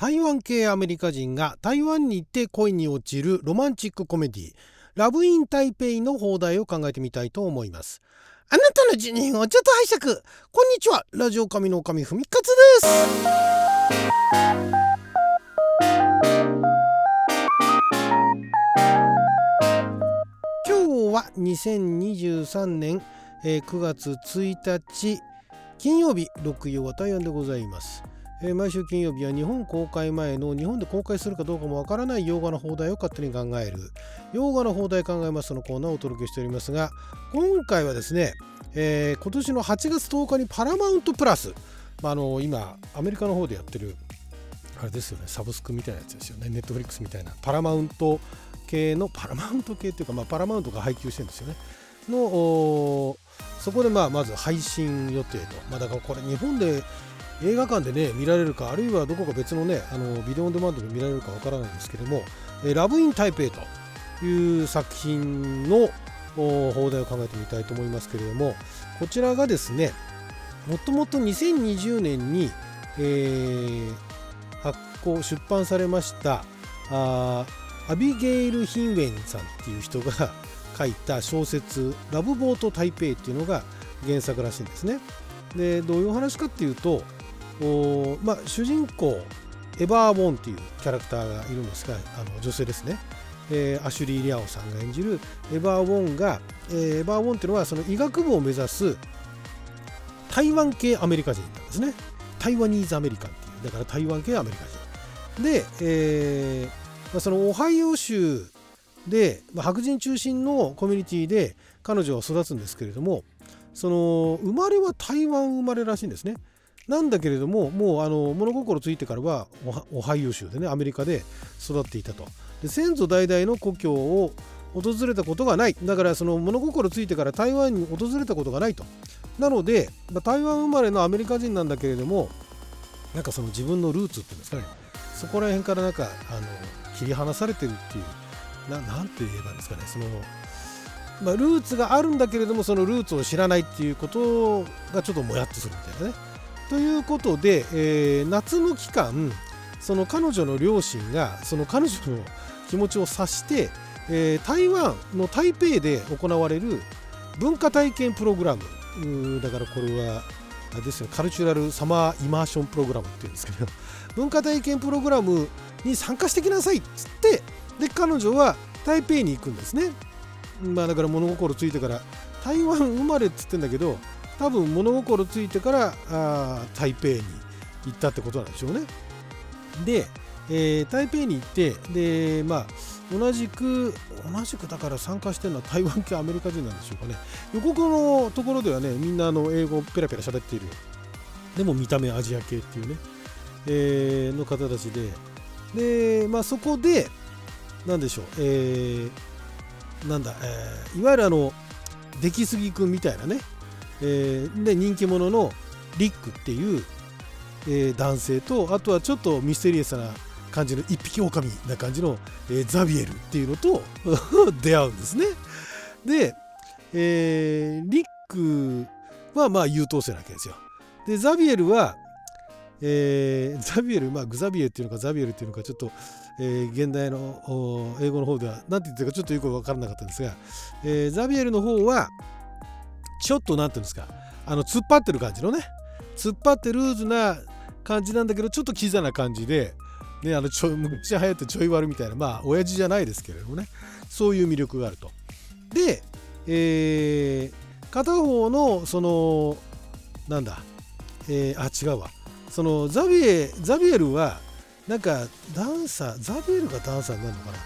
台湾系アメリカ人が台湾に行って恋に落ちるロマンチックコメディラブイン台北の放題を考えてみたいと思います。あなたの辞任をちょっと拝借。こんにちは。ラジオ神の神ふみかつです。今日は2023年9月1日金曜日六曜は大安でございます、えー、毎週金曜日は日本公開前の日本で公開するかどうかもわからない洋画の放題を勝手に考える。洋画の放題考えますのコーナーをお届けしておりますが今回はですね、えー、今年の8月10日にパラマウントプラス、まあ、あの今アメリカの方でやってるあれですよねサブスクみたいなやつですよね。ネットフリックスみたいな。パラマウント系のパラマウント系っていうか、まあ、パラマウントが配給してるんですよね。のそこでまあまず配信予定と、まあ、だからこれ日本で映画館でね見られるかあるいはどこか別のねあのビデオオンデマンドで見られるかわからないんですけどもえ「ラブ・イン・台北」という作品の放題を考えてみたいと思いますけれどもこちらがですねもともと2020年に、えー、発行出版されましたあアビゲイル・ヒンウェンさんっていう人が 書いた小説「ラブボート台北」っていうのが原作らしいんですね。でどういう話かっていうとお、まあ、主人公エバー・ボンっていうキャラクターがいるんですがあの女性ですね、えー、アシュリー・リアオさんが演じるエバー・ウォンが、えー、エバー・ウォンっていうのはその医学部を目指す台湾系アメリカ人なんですね。台湾ニーズアメリカンっていうだから台湾系アメリカ人。で、えーまあ、そのオハイオ州で、まあ、白人中心のコミュニティで彼女は育つんですけれどもその生まれは台湾生まれらしいんですね。なんだけれどももうあの物心ついてからはオハイオ州でねアメリカで育っていたと。で先祖代々の故郷を訪れたことがないだからその物心ついてから台湾に訪れたことがないと。なので、ま、台湾生まれのアメリカ人なんだけれどもなんかその自分のルーツっていうんですかねそこら辺からなんかあの切り離されてるっていうななんて言えばいいんですかねその、まあ、ルーツがあるんだけれどもそのルーツを知らないっていうことがちょっともやっとするみたいなね。ということで、えー、夏の期間その彼女の両親がその彼女の気持ちを察して、えー、台湾の台北で行われる文化体験プログラムだからこれはあれですよカルチュラルサマーイマーションプログラムっていうんですけど 文化体験プログラムに参加してきなさいっつってで彼女は台北に行くんですね。まあだから物心ついてから台湾生まれっつってんだけど多分物心ついてからあ台北に行ったってことなんでしょうね。で、えー、台北に行ってでまあ同じく同じくだから参加してるのは台湾系アメリカ人なんでしょうかね。予告のところではねみんなあの英語ペラペラ喋っている。でも見た目アジア系っていうね、えー、の方たちで。でまあそこで何でしょう、えー、なんだ、えー、いわゆるあの出来すぎくんみたいなね、えー、で人気者のリックっていう、えー、男性とあとはちょっとミステリアスな感じの一匹狼な感じの、えー、ザビエルっていうのと 出会うんですね。で、えー、リックはまあ優等生なわけですよ。でザビエルは、えー、ザビエルまあグザビエルっていうのかザビエルっていうのかちょっとえー、現代の英語の方では何て言ってるかちょっとよく分からなかったんですが、えー、ザビエルの方はちょっと何て言うんですかあの突っ張ってる感じのね突っ張ってルーズな感じなんだけどちょっとキザな感じで、ね、あのちょ昔流行ってちょい悪みたいなまあ親父じゃないですけれどもねそういう魅力があると。で、えー、片方のそのなんだ、えー、あ違うわそのザビエザビエルはなんかダンサーザビエルがダンサーになるのかな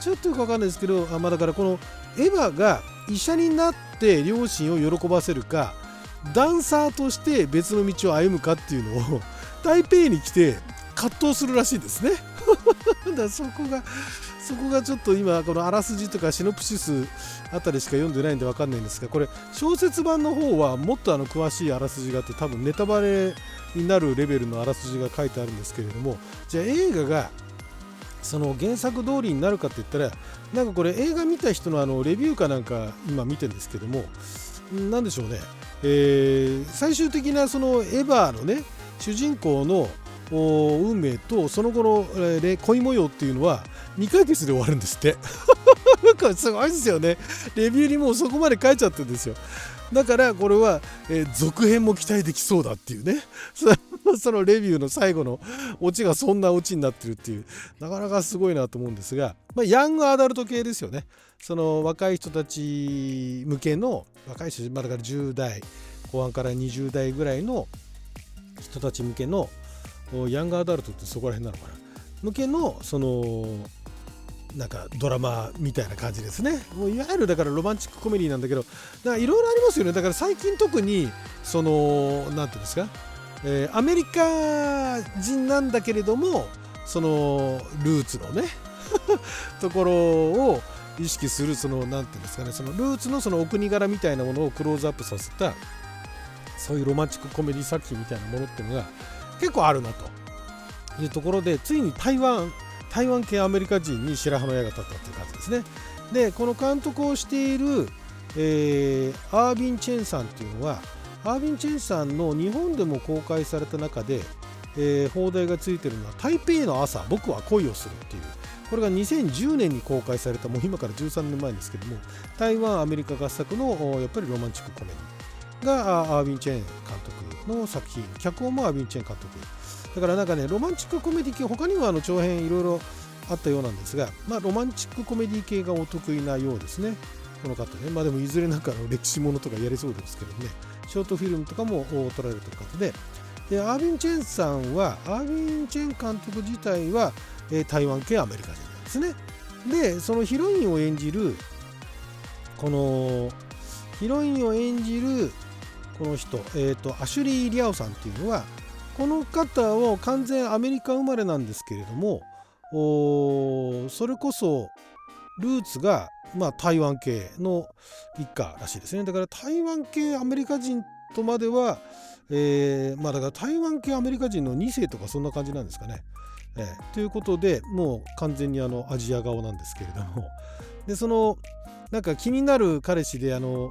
ちょっとよくわかんないですけどあ、まあ、だからこのエヴァが医者になって両親を喜ばせるかダンサーとして別の道を歩むかっていうのを台北に来て葛藤するらしいですね。だそこがそこがちょっと今このあらすじとかシノプシスあたりしか読んでないんで分かんないんですがこれ小説版の方はもっとあの詳しいあらすじがあって多分ネタバレになるレベルのあらすじが書いてあるんですけれどもじゃあ映画がその原作通りになるかって言ったらなんかこれ映画見た人のあのレビューかなんか今見てるんですけども何でしょうね、え、最終的なそのエヴァのね主人公の運命とその後の、恋模様っていうのは2ヶ月で終わるんですって。なんかすごいですよね。レビューにもうそこまで書いちゃってるんですよ。だからこれは、えー、続編も期待できそうだっていうね。そのレビューの最後のオチがそんなオチになってるっていう。なかなかすごいなと思うんですが、まあ、ヤングアダルト系ですよね。その若い人たち向けの若い人、まあ、だから10代後半から20代ぐらいの人たち向けのヤングアダルトってそこら辺なのかな。向けのそのなんかドラマみたいな感じですね。もういわゆるだからロマンチックコメディなんだけどいろいろありますよね。だから最近特にその何ていうんですか、えー、アメリカ人なんだけれどもそのルーツのね ところを意識するその何ていうんですかね。そのルーツのそのお国柄みたいなものをクローズアップさせたそういうロマンチックコメディ作品みたいなものっていうのが結構あるなと。いうところでついに台湾台湾系アメリカ人に白羽の矢が立ったっていう感じですね。でこの監督をしている、えー、アービン・チェンさんっていうのはアービン・チェンさんの日本でも公開された中で、えー、放題がついてるのは「台北の朝僕は恋をする」っていう。これが2010年に公開されたもう今から13年前ですけども台湾アメリカ合作のやっぱりロマンチックコメディがアービン・チェン監督の作品脚本もアービン・チェン監督。だからなんかねロマンチックコメディ系他にもあの長編いろいろあったようなんですが、まあ、ロマンチックコメディ系がお得意なようですね。この方ね。まあでもいずれなんかの歴史ものとかやりそうですけどね。ショートフィルムとかも撮られてる方で。でアービン・チェンさんはアービン・チェン監督自体は、えー、台湾系アメリカ人なんですね。でそのヒロインを演じるこのヒロインを演じるこの人、えーと、アシュリー・リアオさんっていうのはこの方を完全アメリカ生まれなんですけれどもそれこそルーツが、まあ、台湾系の一家らしいですねだから台湾系アメリカ人とまでは、えー、まあだから台湾系アメリカ人の2世とかそんな感じなんですかね。えー、ということでもう完全にあのアジア顔なんですけれどもでそのなんか気になる彼氏であの、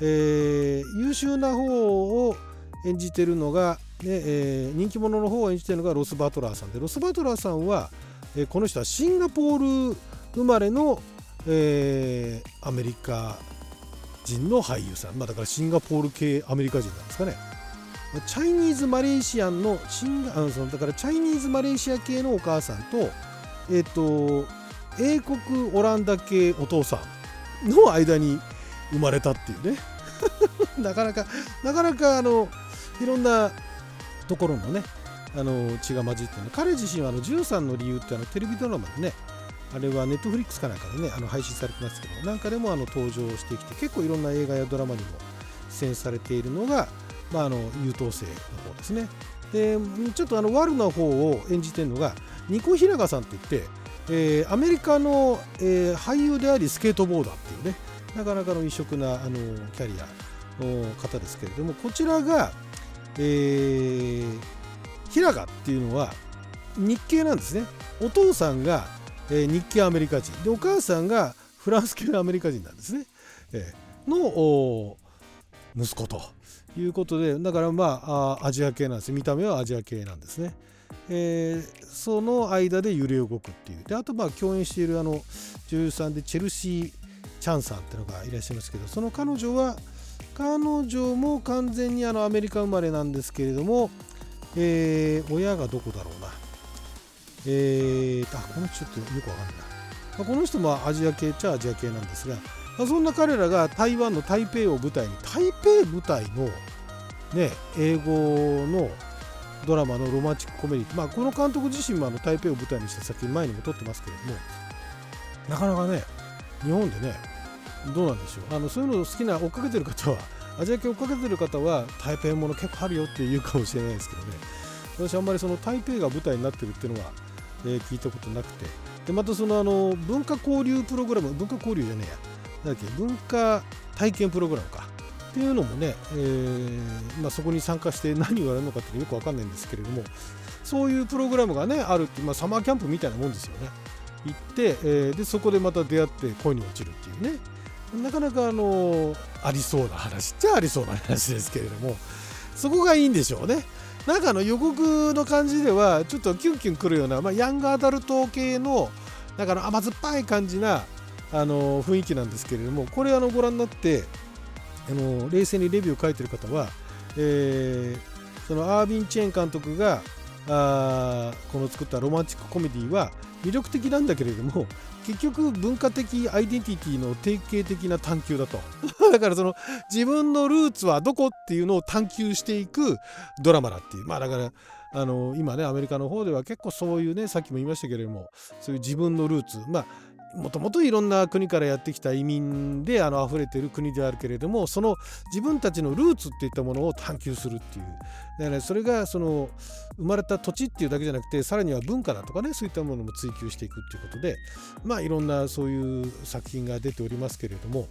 えー、優秀な方を演じてるのが、ねえー、人気者の方を演じてるのがロス・バトラーさんでロス・バトラーさんは、えー、この人はシンガポール生まれの、えー、アメリカ人の俳優さん、まあ、だからシンガポール系アメリカ人なんですかね。チャイニーズマレーシアンのシンガあのそのだからチャイニーズマレーシア系のお母さんとえ、ー、と英国オランダ系お父さんの間に生まれたっていうね。なかなかなかなかあのいろんなところのねあの血が混じってる彼自身はあの13の理由ってあのテレビドラマでねあれはネットフリックスかなんかでねあの配信されてますけどなんかでもあの登場してきて結構いろんな映画やドラマにも出演されているのが、まあ、あの優等生の方ですね。でちょっとあのワルな方を演じてるのがニコ・ヒラガさんって言って、えー、アメリカの、えー、俳優でありスケートボーダーっていうねなかなかの異色なあのキャリアの方ですけれどもこちらが、えー、ヒラガっていうのは日系なんですね。お父さんがえー、日系アメリカ人。でお母さんがフランス系のアメリカ人なんですね、えー、の息子ということでだからまあアジア系なんですね。見た目はアジア系なんですね、えー、その間で揺れ動くっていう。であとまあ共演しているあの女優さんでチェルシー・チャンさんっていうのがいらっしゃいますけどその彼女は彼女も完全にあのアメリカ生まれなんですけれども、えー、親がどこだろうな。えー、あこの人ちょっとよくわかんないな、この人もアジア系っちゃアジア系なんですが、まあ、そんな彼らが台湾の台北を舞台に台北舞台の、ね、英語のドラマのロマンチックコメディ、まあ、この監督自身もあの台北を舞台にした作品前にも撮ってますけれどもなかなかね日本でねどうなんでしょう？あのそういうの好きな追っかけてる方はアジア系追っかけてる方は台北もの結構あるよって言うかもしれないですけどね。私あんまりその台北が舞台になってるっていうのはえー、聞いたことなくて。でまたそのあの文化交流プログラム文化交流じゃねえや。だっけ文化体験プログラムか。っていうのもね、えーまあ、そこに参加して何をやるのかってよくわかんないんですけれどもそういうプログラムがねあるって、まあ、サマーキャンプみたいなもんですよね。行って、えー、でそこでまた出会って恋に落ちるっていうね。なかなかあのありそうな話っちゃありそうな話ですけれどもそこがいいんでしょうね。なんかあの予告の感じではちょっとキュンキュンくるような、まあ、ヤングアダルト系のなんかの甘酸っぱい感じなあの雰囲気なんですけれどもこれあのご覧になってあの冷静にレビューを書いてる方は、えー、そのアービン・チェーン監督があこの作ったロマンチックコメディは魅力的なんだけれども結局文化的アイデンティティの定型的な探求だと。だからその自分のルーツはどこっていうのを探求していくドラマだっていう。まあだからあの今ねアメリカの方では結構そういうねさっきも言いましたけれどもそういう自分のルーツ。まあもともといろんな国からやってきた移民であの溢れてる国であるけれどもその自分たちのルーツっていったものを探求するっていう。だからそれがその生まれた土地っていうだけじゃなくてさらには文化だとかねそういったものも追求していくっていうことでまあいろんなそういう作品が出ておりますけれども。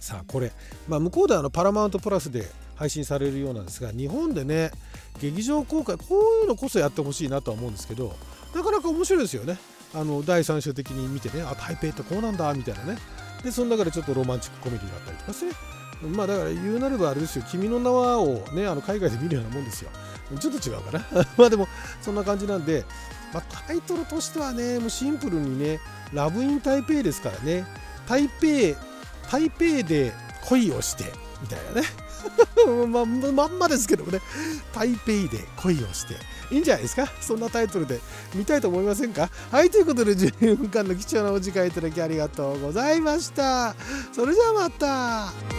さあこれ、まあ、向こうではあのパラマウントプラスで配信されるようなんですが日本でね劇場公開こういうのこそやってほしいなとは思うんですけどなかなか面白いですよね。あの第三者的に見てねあ台北ってこうなんだみたいなね。でその中でちょっとロマンチックコメディがあったりとかしてねまあだから言うなればあれですよ君の名はをねあの海外で見るようなもんですよ。ちょっと違うかな。まあでもそんな感じなんで、まあ、タイトルとしてはねもうシンプルにねラブイン台北ですからね。台北台北で恋をしてみたいなね。まあ、まんまですけどもね。台北で恋をして。いいんじゃないですか？そんなタイトルで見たいと思いませんか？はいということで12分間の貴重なお時間いただきありがとうございました。それじゃあまた。